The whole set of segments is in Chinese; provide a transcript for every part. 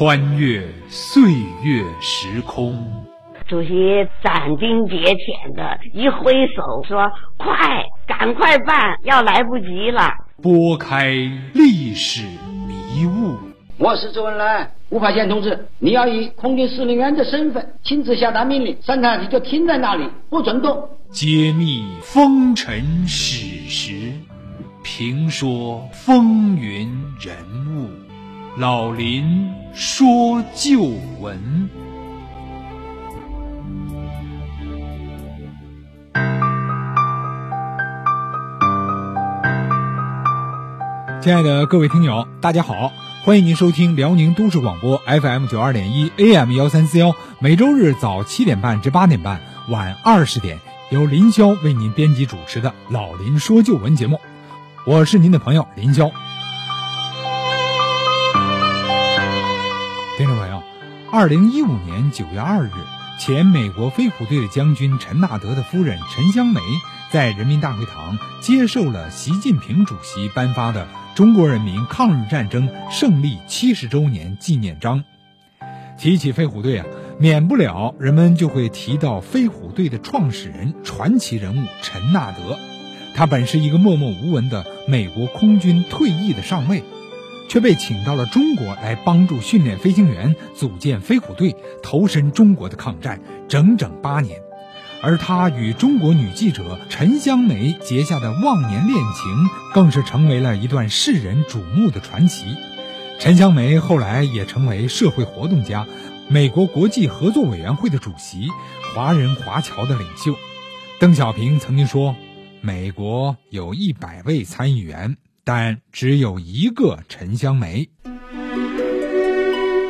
穿越岁月时空。主席斩钉截铁的一挥手说：“快，赶快办，要来不及了。”拨开历史迷雾。我是周恩来，吴法宪同志，你要以空军司令员的身份亲自下达命令，三台你就停在那里，不准动。揭秘风尘史实，评说风云人物，老林说旧闻。亲爱的各位听友，大家好，欢迎您收听辽宁都市广播 FM 九二点一 AM 幺三四幺，每周日早七点半至八点半，晚二十点，由林霄为您编辑主持的《老林说旧闻》节目，我是您的朋友林霄。二零一五年九月二日，前美国飞虎队的将军陈纳德的夫人陈香梅在人民大会堂接受了习近平主席颁发的。中国人民抗日战争胜利七十周年纪念章。提起飞虎队啊，免不了人们就会提到飞虎队的创始人、传奇人物陈纳德。他本是一个默默无闻的美国空军退役的上尉，却被请到了中国来帮助训练飞行员，组建飞虎队，投身中国的抗战整整八年。而他与中国女记者陈香梅结下的忘年恋情，更是成为了一段世人瞩目的传奇。陈香梅后来也成为社会活动家、美国国际合作委员会的主席、华人华侨的领袖。邓小平曾经说：“美国有一百位参议员，但只有一个陈香梅。”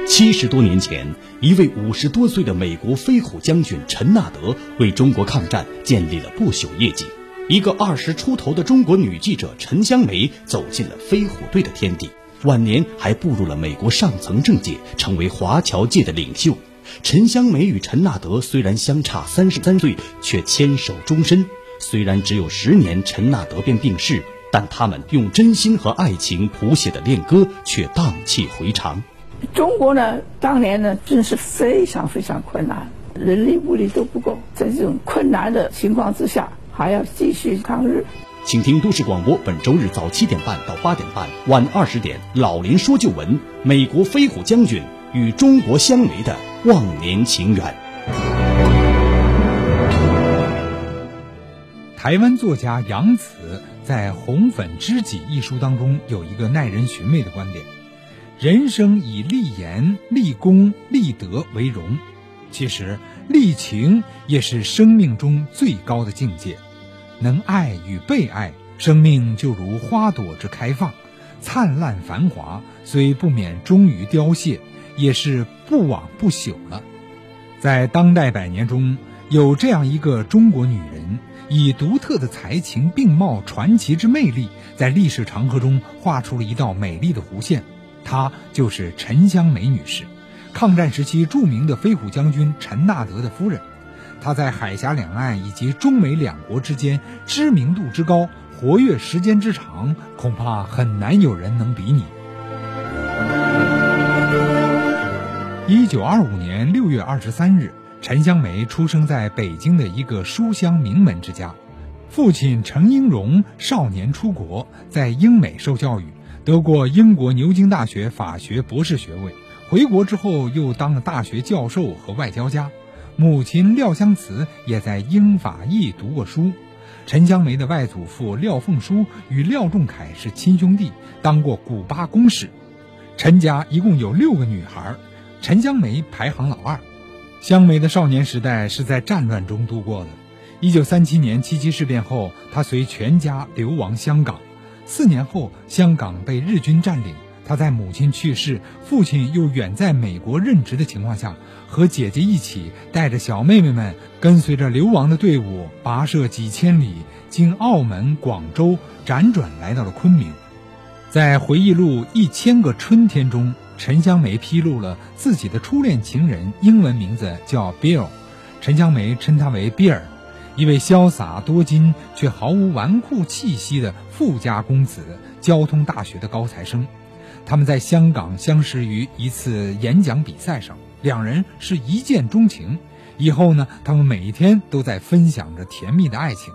七十多年前，一位五十多岁的美国飞虎将军陈纳德为中国抗战建立了不朽业绩。一个二十出头的中国女记者陈香梅走进了飞虎队的天地，晚年还步入了美国上层政界，成为华侨界的领袖。陈香梅与陈纳德虽然相差三十三岁，却牵手终身。虽然只有十年，陈纳德便病逝，但他们用真心和爱情谱写的恋歌却荡气回肠。中国呢，当年呢，真是非常非常困难，人力物力都不够，在这种困难的情况之下，还要继续抗日。请听都市广播，本周日早七点半到八点半，晚二十点，老林说旧闻：美国飞虎将军与中国相梅的忘年情缘。台湾作家杨子在《红粉知己》一书当中有一个耐人寻味的观点。人生以立言、立功、立德为荣，其实立情也是生命中最高的境界。能爱与被爱，生命就如花朵之开放，灿烂繁华，虽不免终于凋谢，也是不枉不朽了。在当代百年中，有这样一个中国女人，以独特的才情并茂、传奇之魅力，在历史长河中画出了一道美丽的弧线。她就是陈香梅女士，抗战时期著名的飞虎将军陈纳德的夫人。她在海峡两岸以及中美两国之间知名度之高，活跃时间之长，恐怕很难有人能比拟。一九二五年六月二十三日，陈香梅出生在北京的一个书香名门之家，父亲陈英荣少年出国，在英美受教育。得过英国牛津大学法学博士学位，回国之后又当了大学教授和外交家。母亲廖香慈也在英法意读过书。陈香梅的外祖父廖凤书与廖仲恺是亲兄弟，当过古巴公使。陈家一共有六个女孩，陈香梅排行老二。香梅的少年时代是在战乱中度过的。一九三七年七七事变后，她随全家流亡香港。四年后，香港被日军占领。他在母亲去世、父亲又远在美国任职的情况下，和姐姐一起带着小妹妹们，跟随着流亡的队伍，跋涉几千里，经澳门、广州，辗转来到了昆明。在回忆录《一千个春天》中，陈香梅披露了自己的初恋情人，英文名字叫 Bill，陈香梅称他为 Bill，。一位潇洒多金却毫无纨绔气息的富家公子，交通大学的高材生。他们在香港相识于一次演讲比赛上，两人是一见钟情。以后呢，他们每一天都在分享着甜蜜的爱情。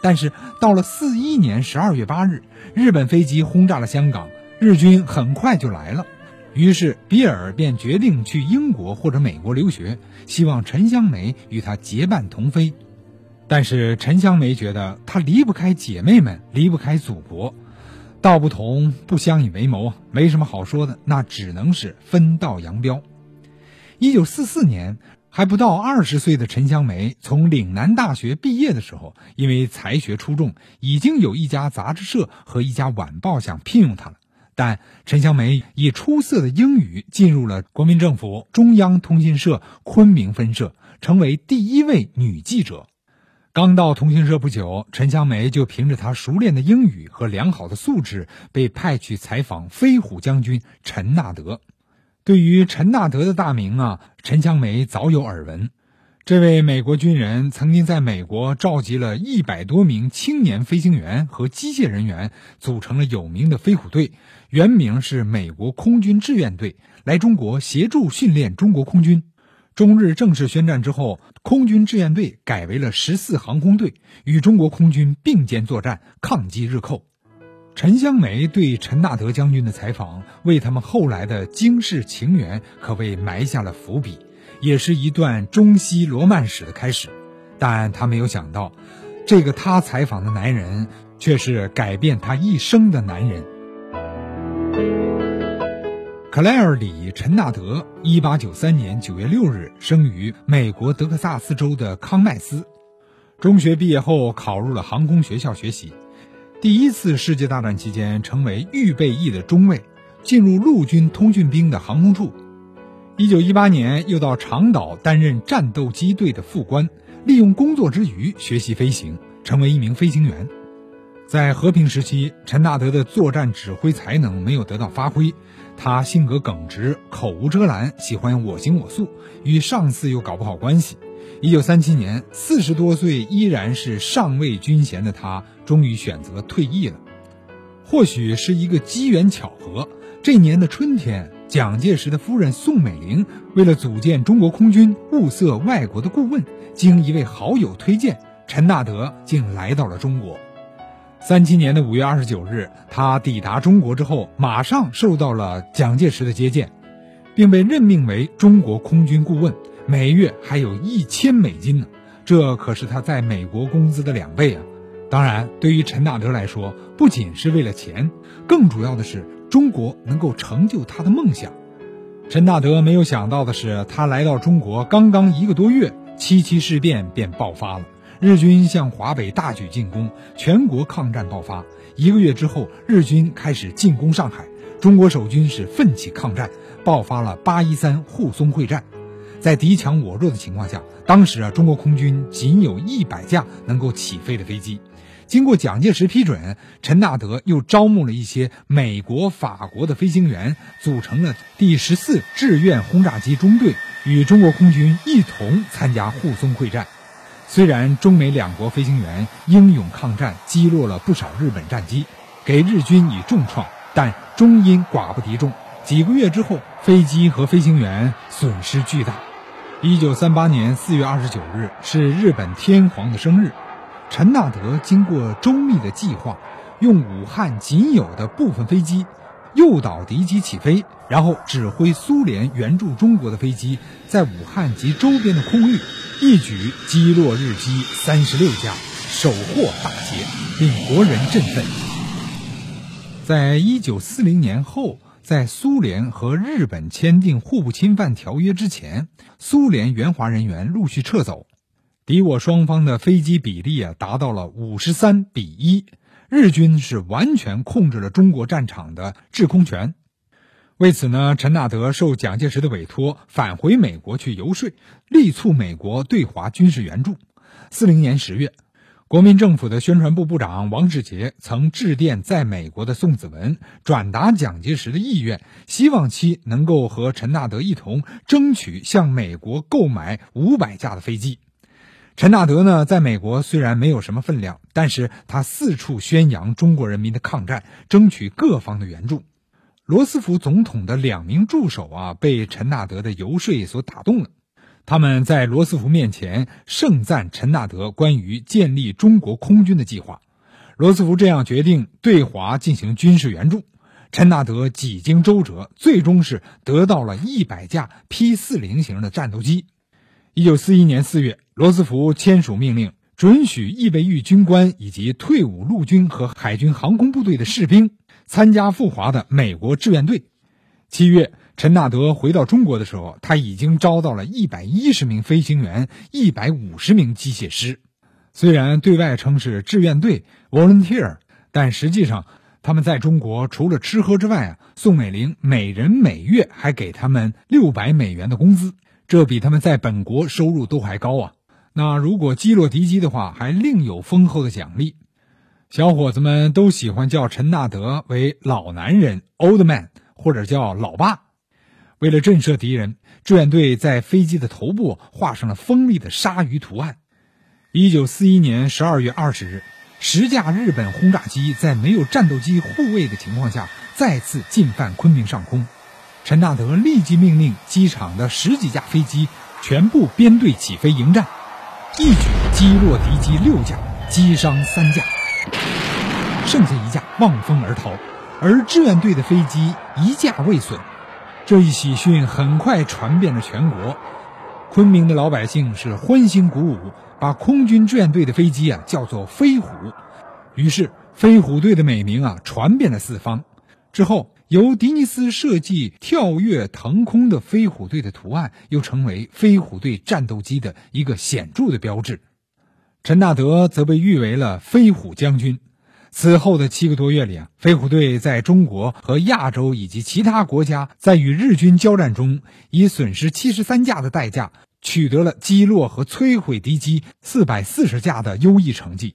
但是到了四一年十二月八日，日本飞机轰炸了香港，日军很快就来了。于是比尔便决定去英国或者美国留学，希望陈香梅与他结伴同飞。但是陈香梅觉得她离不开姐妹们，离不开祖国，道不同不相以为谋，没什么好说的，那只能是分道扬镳。一九四四年，还不到二十岁的陈香梅从岭南大学毕业的时候，因为才学出众，已经有一家杂志社和一家晚报想聘用她了。但陈香梅以出色的英语进入了国民政府中央通讯社昆明分社，成为第一位女记者。刚到通讯社不久，陈香梅就凭着她熟练的英语和良好的素质，被派去采访飞虎将军陈纳德。对于陈纳德的大名啊，陈香梅早有耳闻。这位美国军人曾经在美国召集了一百多名青年飞行员和机械人员，组成了有名的飞虎队，原名是美国空军志愿队，来中国协助训练中国空军。中日正式宣战之后，空军志愿队改为了十四航空队，与中国空军并肩作战，抗击日寇。陈香梅对陈纳德将军的采访，为他们后来的惊世情缘可谓埋下了伏笔，也是一段中西罗曼史的开始。但他没有想到，这个他采访的男人，却是改变他一生的男人。克莱尔里·陈纳德，一八九三年九月六日生于美国德克萨斯州的康麦斯。中学毕业后，考入了航空学校学习。第一次世界大战期间，成为预备役的中尉，进入陆军通讯兵的航空处。一九一八年，又到长岛担任战斗机队的副官，利用工作之余学习飞行，成为一名飞行员。在和平时期，陈纳德的作战指挥才能没有得到发挥。他性格耿直，口无遮拦，喜欢我行我素，与上司又搞不好关系。一九三七年，四十多岁依然是上尉军衔的他，终于选择退役了。或许是一个机缘巧合，这年的春天，蒋介石的夫人宋美龄为了组建中国空军，物色外国的顾问，经一位好友推荐，陈纳德竟来到了中国。三七年的五月二十九日，他抵达中国之后，马上受到了蒋介石的接见，并被任命为中国空军顾问，每月还有一千美金呢，这可是他在美国工资的两倍啊！当然，对于陈纳德来说，不仅是为了钱，更主要的是中国能够成就他的梦想。陈纳德没有想到的是，他来到中国刚刚一个多月，七七事变便爆发了。日军向华北大举进攻，全国抗战爆发。一个月之后，日军开始进攻上海，中国守军是奋起抗战，爆发了八一三沪淞会战。在敌强我弱的情况下，当时啊，中国空军仅有一百架能够起飞的飞机。经过蒋介石批准，陈纳德又招募了一些美国、法国的飞行员，组成了第十四志愿轰炸机中队，与中国空军一同参加沪淞会战。虽然中美两国飞行员英勇抗战，击落了不少日本战机，给日军以重创，但终因寡不敌众。几个月之后，飞机和飞行员损失巨大。一九三八年四月二十九日是日本天皇的生日，陈纳德经过周密的计划，用武汉仅有的部分飞机诱导敌机起飞，然后指挥苏联援助中国的飞机在武汉及周边的空域。一举击落日机三十六架，首获大捷，令国人振奋。在一九四零年后，在苏联和日本签订互不侵犯条约之前，苏联援华人员陆续撤走，敌我双方的飞机比例啊达到了五十三比一，日军是完全控制了中国战场的制空权。为此呢，陈纳德受蒋介石的委托返回美国去游说，力促美国对华军事援助。四零年十月，国民政府的宣传部部长王世杰曾致电在美国的宋子文，转达蒋介石的意愿，希望其能够和陈纳德一同争取向美国购买五百架的飞机。陈纳德呢，在美国虽然没有什么分量，但是他四处宣扬中国人民的抗战，争取各方的援助。罗斯福总统的两名助手啊，被陈纳德的游说所打动了。他们在罗斯福面前盛赞陈纳德关于建立中国空军的计划。罗斯福这样决定对华进行军事援助。陈纳德几经周折，最终是得到了一百架 P 四零型的战斗机。一九四一年四月，罗斯福签署命令，准许预备役军官以及退伍陆军和海军航空部队的士兵参加赴华的美国志愿队。七月。陈纳德回到中国的时候，他已经招到了一百一十名飞行员、一百五十名机械师。虽然对外称是志愿队 （volunteer），但实际上他们在中国除了吃喝之外啊，宋美龄每人每月还给他们六百美元的工资，这比他们在本国收入都还高啊。那如果击落敌机的话，还另有丰厚的奖励。小伙子们都喜欢叫陈纳德为老男人 （old man） 或者叫老爸。为了震慑敌人，志愿队在飞机的头部画上了锋利的鲨鱼图案。一九四一年十二月二十日，十架日本轰炸机在没有战斗机护卫的情况下再次进犯昆明上空。陈纳德立即命令机场的十几架飞机全部编队起飞迎战，一举击落敌机六架，击伤三架，剩下一架望风而逃，而志愿队的飞机一架未损。这一喜讯很快传遍了全国，昆明的老百姓是欢欣鼓舞，把空军志愿队的飞机啊叫做“飞虎”，于是“飞虎队”的美名啊传遍了四方。之后，由迪尼斯设计跳跃腾空的飞虎队的图案，又成为飞虎队战斗机的一个显著的标志。陈纳德则被誉为了“飞虎将军”。此后的七个多月里啊，飞虎队在中国和亚洲以及其他国家在与日军交战中，以损失七十三架的代价，取得了击落和摧毁敌机四百四十架的优异成绩。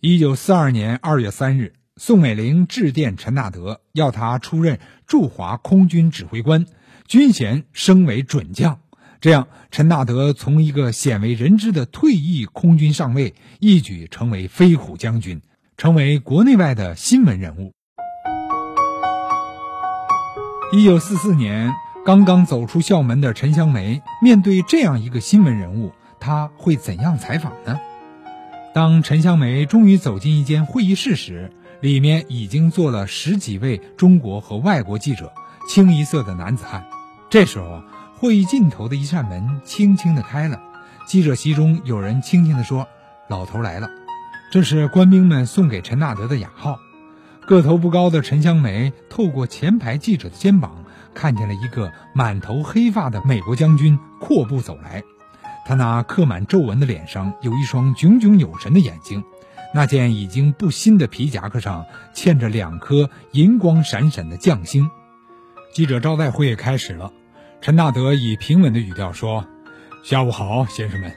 一九四二年二月三日，宋美龄致电陈纳德，要他出任驻华空军指挥官，军衔升为准将。这样，陈纳德从一个鲜为人知的退役空军上尉，一举成为飞虎将军。成为国内外的新闻人物。一九四四年，刚刚走出校门的陈香梅，面对这样一个新闻人物，他会怎样采访呢？当陈香梅终于走进一间会议室时，里面已经坐了十几位中国和外国记者，清一色的男子汉。这时候，会议尽头的一扇门轻轻的开了，记者席中有人轻轻的说：“老头来了。”这是官兵们送给陈纳德的雅号。个头不高的陈香梅透过前排记者的肩膀，看见了一个满头黑发的美国将军阔步走来。他那刻满皱纹的脸上有一双炯炯有神的眼睛，那件已经不新的皮夹克上嵌着两颗银光闪闪的将星。记者招待会开始了。陈纳德以平稳的语调说：“下午好，先生们。”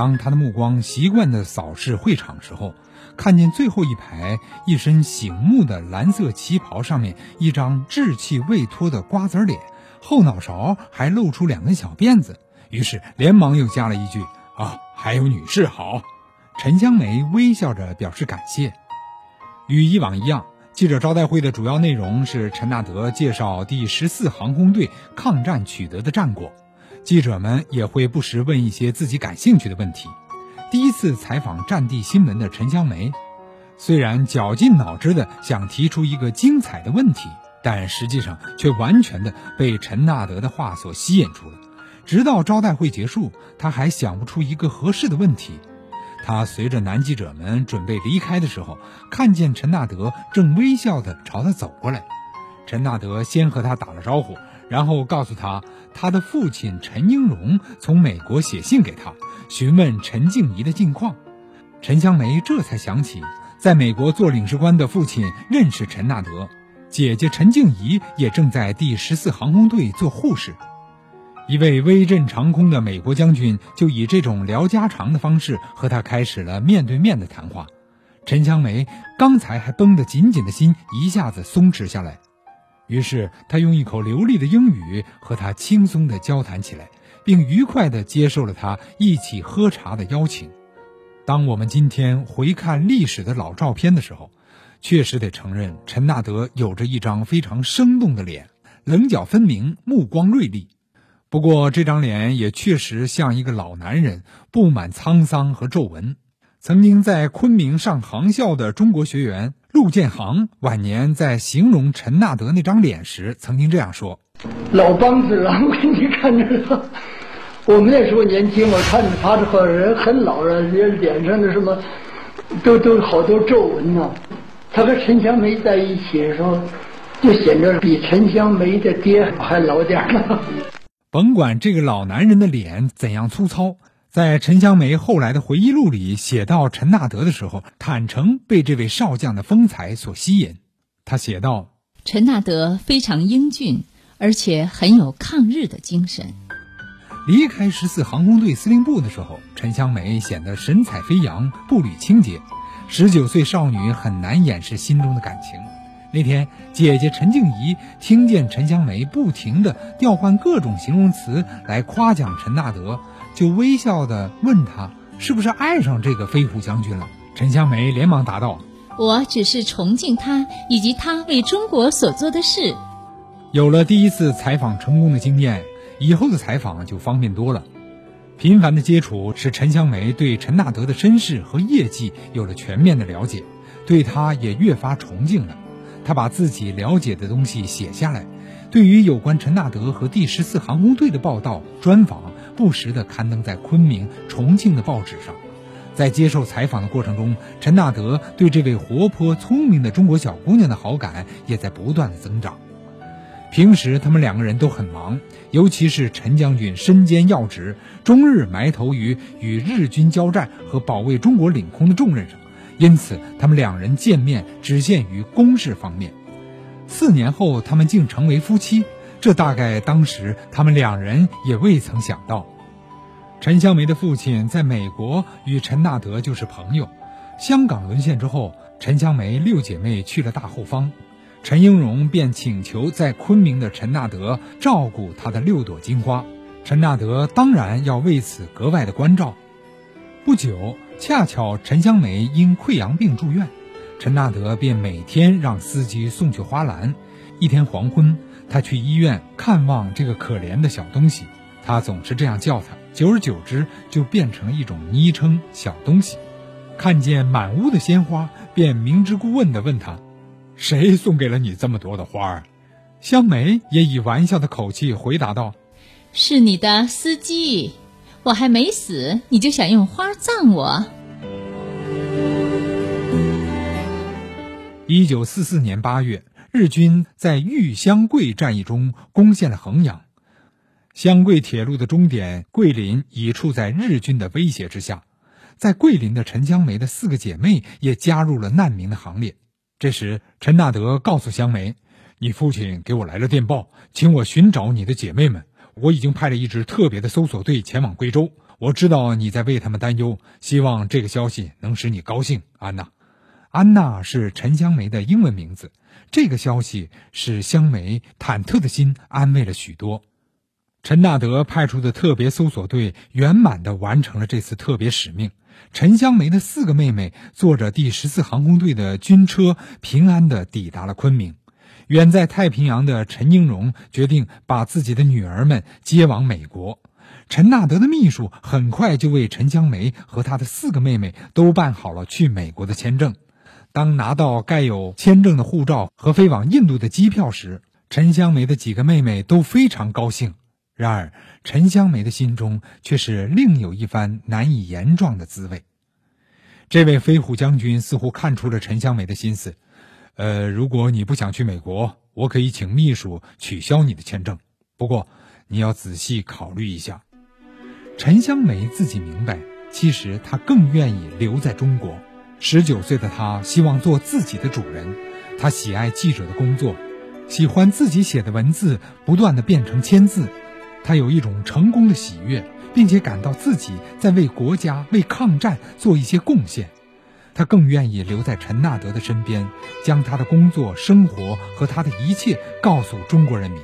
当他的目光习惯地扫视会场时候，看见最后一排一身醒目的蓝色旗袍上面一张稚气未脱的瓜子脸，后脑勺还露出两根小辫子，于是连忙又加了一句：“啊，还有女士好。”陈香梅微笑着表示感谢。与以往一样，记者招待会的主要内容是陈纳德介绍第十四航空队抗战取得的战果。记者们也会不时问一些自己感兴趣的问题。第一次采访战地新闻的陈香梅，虽然绞尽脑汁的想提出一个精彩的问题，但实际上却完全的被陈纳德的话所吸引住了。直到招待会结束，他还想不出一个合适的问题。他随着男记者们准备离开的时候，看见陈纳德正微笑的朝他走过来。陈纳德先和他打了招呼。然后告诉他，他的父亲陈英荣从美国写信给他，询问陈静怡的近况。陈香梅这才想起，在美国做领事官的父亲认识陈纳德，姐姐陈静怡也正在第十四航空队做护士。一位威震长空的美国将军就以这种聊家常的方式和他开始了面对面的谈话。陈香梅刚才还绷得紧紧的心一下子松弛下来。于是他用一口流利的英语和他轻松地交谈起来，并愉快地接受了他一起喝茶的邀请。当我们今天回看历史的老照片的时候，确实得承认，陈纳德有着一张非常生动的脸，棱角分明，目光锐利。不过，这张脸也确实像一个老男人，布满沧桑和皱纹。曾经在昆明上航校的中国学员陆建航，晚年在形容陈纳德那张脸时，曾经这样说：“老梆子了，我给你看着了。我们那时候年轻，我看着他这个人很老了，脸上的什么，都都好多皱纹呢。他和陈香梅在一起的时候，就显得比陈香梅的爹还老点儿甭管这个老男人的脸怎样粗糙，在陈香梅后来的回忆录里写到陈纳德的时候，坦诚被这位少将的风采所吸引。他写道：“陈纳德非常英俊，而且很有抗日的精神。”离开十四航空队司令部的时候，陈香梅显得神采飞扬、步履清洁。十九岁少女很难掩饰心中的感情。那天，姐姐陈静怡听见陈香梅不停地调换各种形容词来夸奖陈纳德，就微笑地问他：“是不是爱上这个飞虎将军了？”陈香梅连忙答道：“我只是崇敬他以及他为中国所做的事。”有了第一次采访成功的经验，以后的采访就方便多了。频繁的接触使陈香梅对陈纳德的身世和业绩有了全面的了解，对他也越发崇敬了。他把自己了解的东西写下来，对于有关陈纳德和第十四航空队的报道、专访，不时地刊登在昆明、重庆的报纸上。在接受采访的过程中，陈纳德对这位活泼聪明的中国小姑娘的好感也在不断的增长。平时他们两个人都很忙，尤其是陈将军身兼要职，终日埋头于与日军交战和保卫中国领空的重任上。因此，他们两人见面只限于公事方面。四年后，他们竟成为夫妻，这大概当时他们两人也未曾想到。陈香梅的父亲在美国与陈纳德就是朋友。香港沦陷之后，陈香梅六姐妹去了大后方，陈英荣便请求在昆明的陈纳德照顾她的六朵金花。陈纳德当然要为此格外的关照。不久。恰巧陈香梅因溃疡病住院，陈纳德便每天让司机送去花篮。一天黄昏，他去医院看望这个可怜的小东西，他总是这样叫他，久而久之就变成了一种昵称“小东西”。看见满屋的鲜花，便明知故问地问他：“谁送给了你这么多的花儿？”香梅也以玩笑的口气回答道：“是你的司机。”我还没死，你就想用花葬我？一九四四年八月，日军在豫湘桂战役中攻陷了衡阳，湘桂铁路的终点桂林已处在日军的威胁之下。在桂林的陈香梅的四个姐妹也加入了难民的行列。这时，陈纳德告诉香梅：“你父亲给我来了电报，请我寻找你的姐妹们。”我已经派了一支特别的搜索队前往贵州。我知道你在为他们担忧，希望这个消息能使你高兴，安娜。安娜是陈香梅的英文名字。这个消息使香梅忐忑的心安慰了许多。陈纳德派出的特别搜索队圆满地完成了这次特别使命。陈香梅的四个妹妹坐着第十四航空队的军车，平安地抵达了昆明。远在太平洋的陈英荣决定把自己的女儿们接往美国。陈纳德的秘书很快就为陈香梅和她的四个妹妹都办好了去美国的签证。当拿到盖有签证的护照和飞往印度的机票时，陈香梅的几个妹妹都非常高兴。然而，陈香梅的心中却是另有一番难以言状的滋味。这位飞虎将军似乎看出了陈香梅的心思。呃，如果你不想去美国，我可以请秘书取消你的签证。不过，你要仔细考虑一下。陈香梅自己明白，其实她更愿意留在中国。十九岁的他希望做自己的主人，他喜爱记者的工作，喜欢自己写的文字不断的变成签字。他有一种成功的喜悦，并且感到自己在为国家、为抗战做一些贡献。他更愿意留在陈纳德的身边，将他的工作、生活和他的一切告诉中国人民。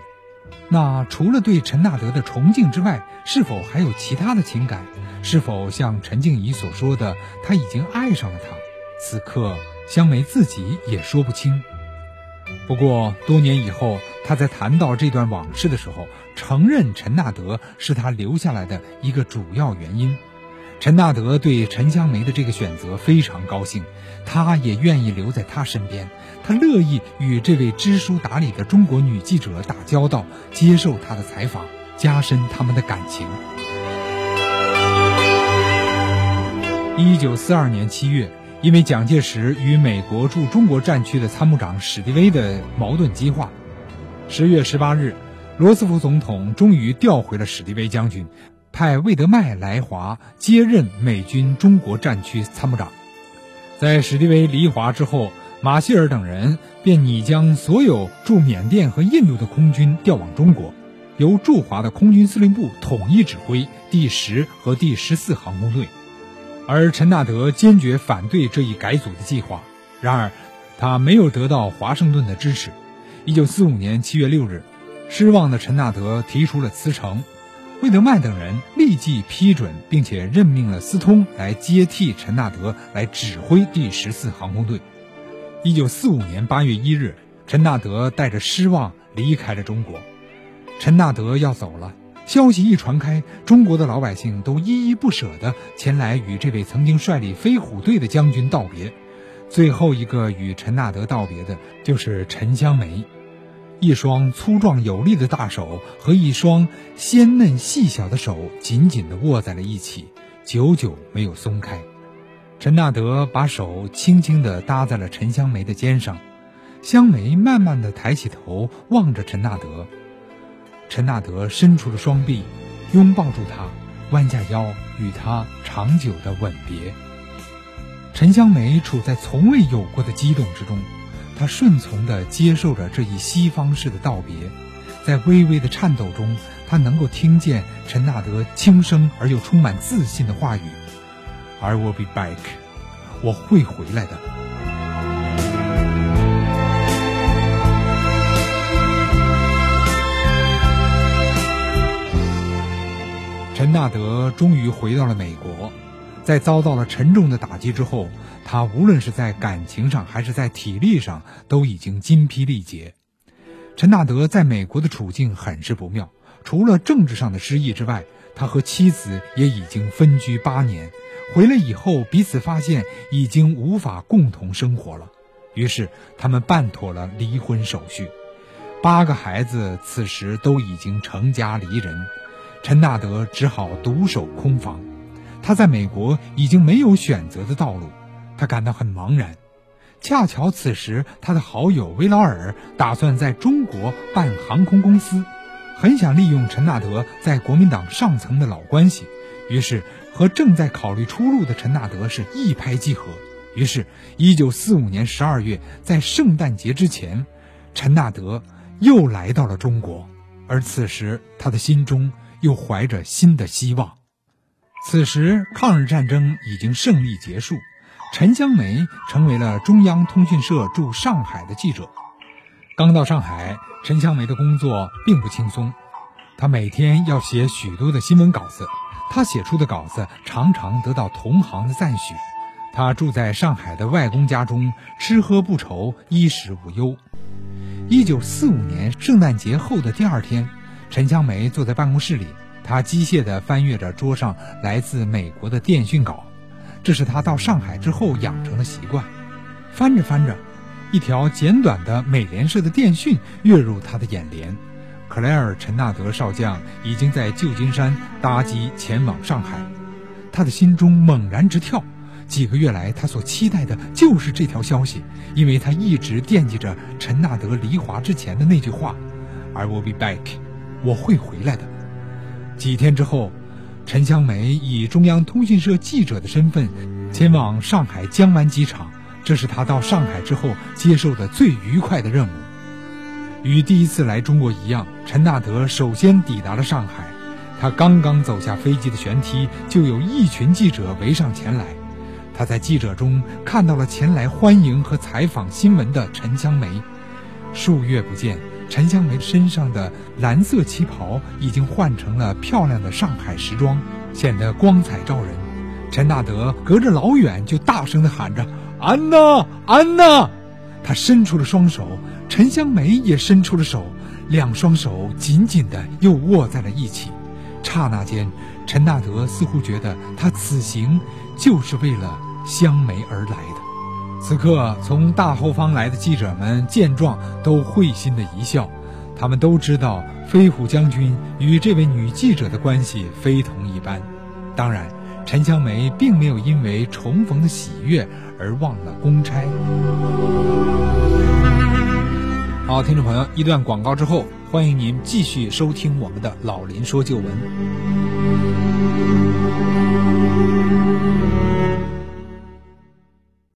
那除了对陈纳德的崇敬之外，是否还有其他的情感？是否像陈静怡所说的，他已经爱上了他？此刻香梅自己也说不清。不过多年以后，她在谈到这段往事的时候，承认陈纳德是她留下来的一个主要原因。陈纳德对陈香梅的这个选择非常高兴，他也愿意留在她身边，他乐意与这位知书达理的中国女记者打交道，接受她的采访，加深他们的感情。一九四二年七月，因为蒋介石与美国驻中国战区的参谋长史迪威的矛盾激化，十月十八日，罗斯福总统终于调回了史迪威将军。派魏德迈来华接任美军中国战区参谋长，在史迪威离华之后，马歇尔等人便拟将所有驻缅甸和印度的空军调往中国，由驻华的空军司令部统一指挥第十和第十四航空队。而陈纳德坚决反对这一改组的计划，然而他没有得到华盛顿的支持。一九四五年七月六日，失望的陈纳德提出了辞呈。魏德曼等人立即批准，并且任命了斯通来接替陈纳德来指挥第十四航空队。一九四五年八月一日，陈纳德带着失望离开了中国。陈纳德要走了，消息一传开，中国的老百姓都依依不舍地前来与这位曾经率领飞虎队的将军道别。最后一个与陈纳德道别的就是陈香梅。一双粗壮有力的大手和一双鲜嫩细小的手紧紧地握在了一起，久久没有松开。陈纳德把手轻轻地搭在了陈香梅的肩上，香梅慢慢地抬起头望着陈纳德。陈纳德伸出了双臂，拥抱住她，弯下腰与她长久的吻别。陈香梅处在从未有过的激动之中。她顺从地接受着这一西方式的道别，在微微的颤抖中，他能够听见陈纳德轻声而又充满自信的话语：“I will be back，我会回来的。”陈纳德终于回到了美国，在遭到了沉重的打击之后。他无论是在感情上还是在体力上都已经筋疲力竭。陈纳德在美国的处境很是不妙，除了政治上的失意之外，他和妻子也已经分居八年。回来以后，彼此发现已经无法共同生活了，于是他们办妥了离婚手续。八个孩子此时都已经成家离人，陈纳德只好独守空房。他在美国已经没有选择的道路。他感到很茫然，恰巧此时他的好友维劳尔打算在中国办航空公司，很想利用陈纳德在国民党上层的老关系，于是和正在考虑出路的陈纳德是一拍即合。于是，一九四五年十二月，在圣诞节之前，陈纳德又来到了中国，而此时他的心中又怀着新的希望。此时，抗日战争已经胜利结束。陈香梅成为了中央通讯社驻上海的记者。刚到上海，陈香梅的工作并不轻松。她每天要写许多的新闻稿子，她写出的稿子常常得到同行的赞许。她住在上海的外公家中，吃喝不愁，衣食无忧。一九四五年圣诞节后的第二天，陈香梅坐在办公室里，她机械地翻阅着桌上来自美国的电讯稿。这是他到上海之后养成的习惯。翻着翻着，一条简短的美联社的电讯跃入他的眼帘：克莱尔·陈纳德少将已经在旧金山搭机前往上海。他的心中猛然直跳。几个月来，他所期待的就是这条消息，因为他一直惦记着陈纳德离华之前的那句话：“I will be back，我会回来的。”几天之后。陈香梅以中央通讯社记者的身份前往上海江湾机场，这是他到上海之后接受的最愉快的任务。与第一次来中国一样，陈纳德首先抵达了上海。他刚刚走下飞机的舷梯，就有一群记者围上前来。他在记者中看到了前来欢迎和采访新闻的陈香梅。数月不见。陈香梅身上的蓝色旗袍已经换成了漂亮的上海时装，显得光彩照人。陈纳德隔着老远就大声地喊着：“安娜，安娜！”他伸出了双手，陈香梅也伸出了手，两双手紧紧地又握在了一起。刹那间，陈纳德似乎觉得他此行就是为了香梅而来的。此刻，从大后方来的记者们见状，都会心的一笑。他们都知道飞虎将军与这位女记者的关系非同一般。当然。陈香梅并没有因为重逢的喜悦而忘了公差。好，听众朋友，一段广告之后，欢迎您继续收听我们的《老林说旧闻》。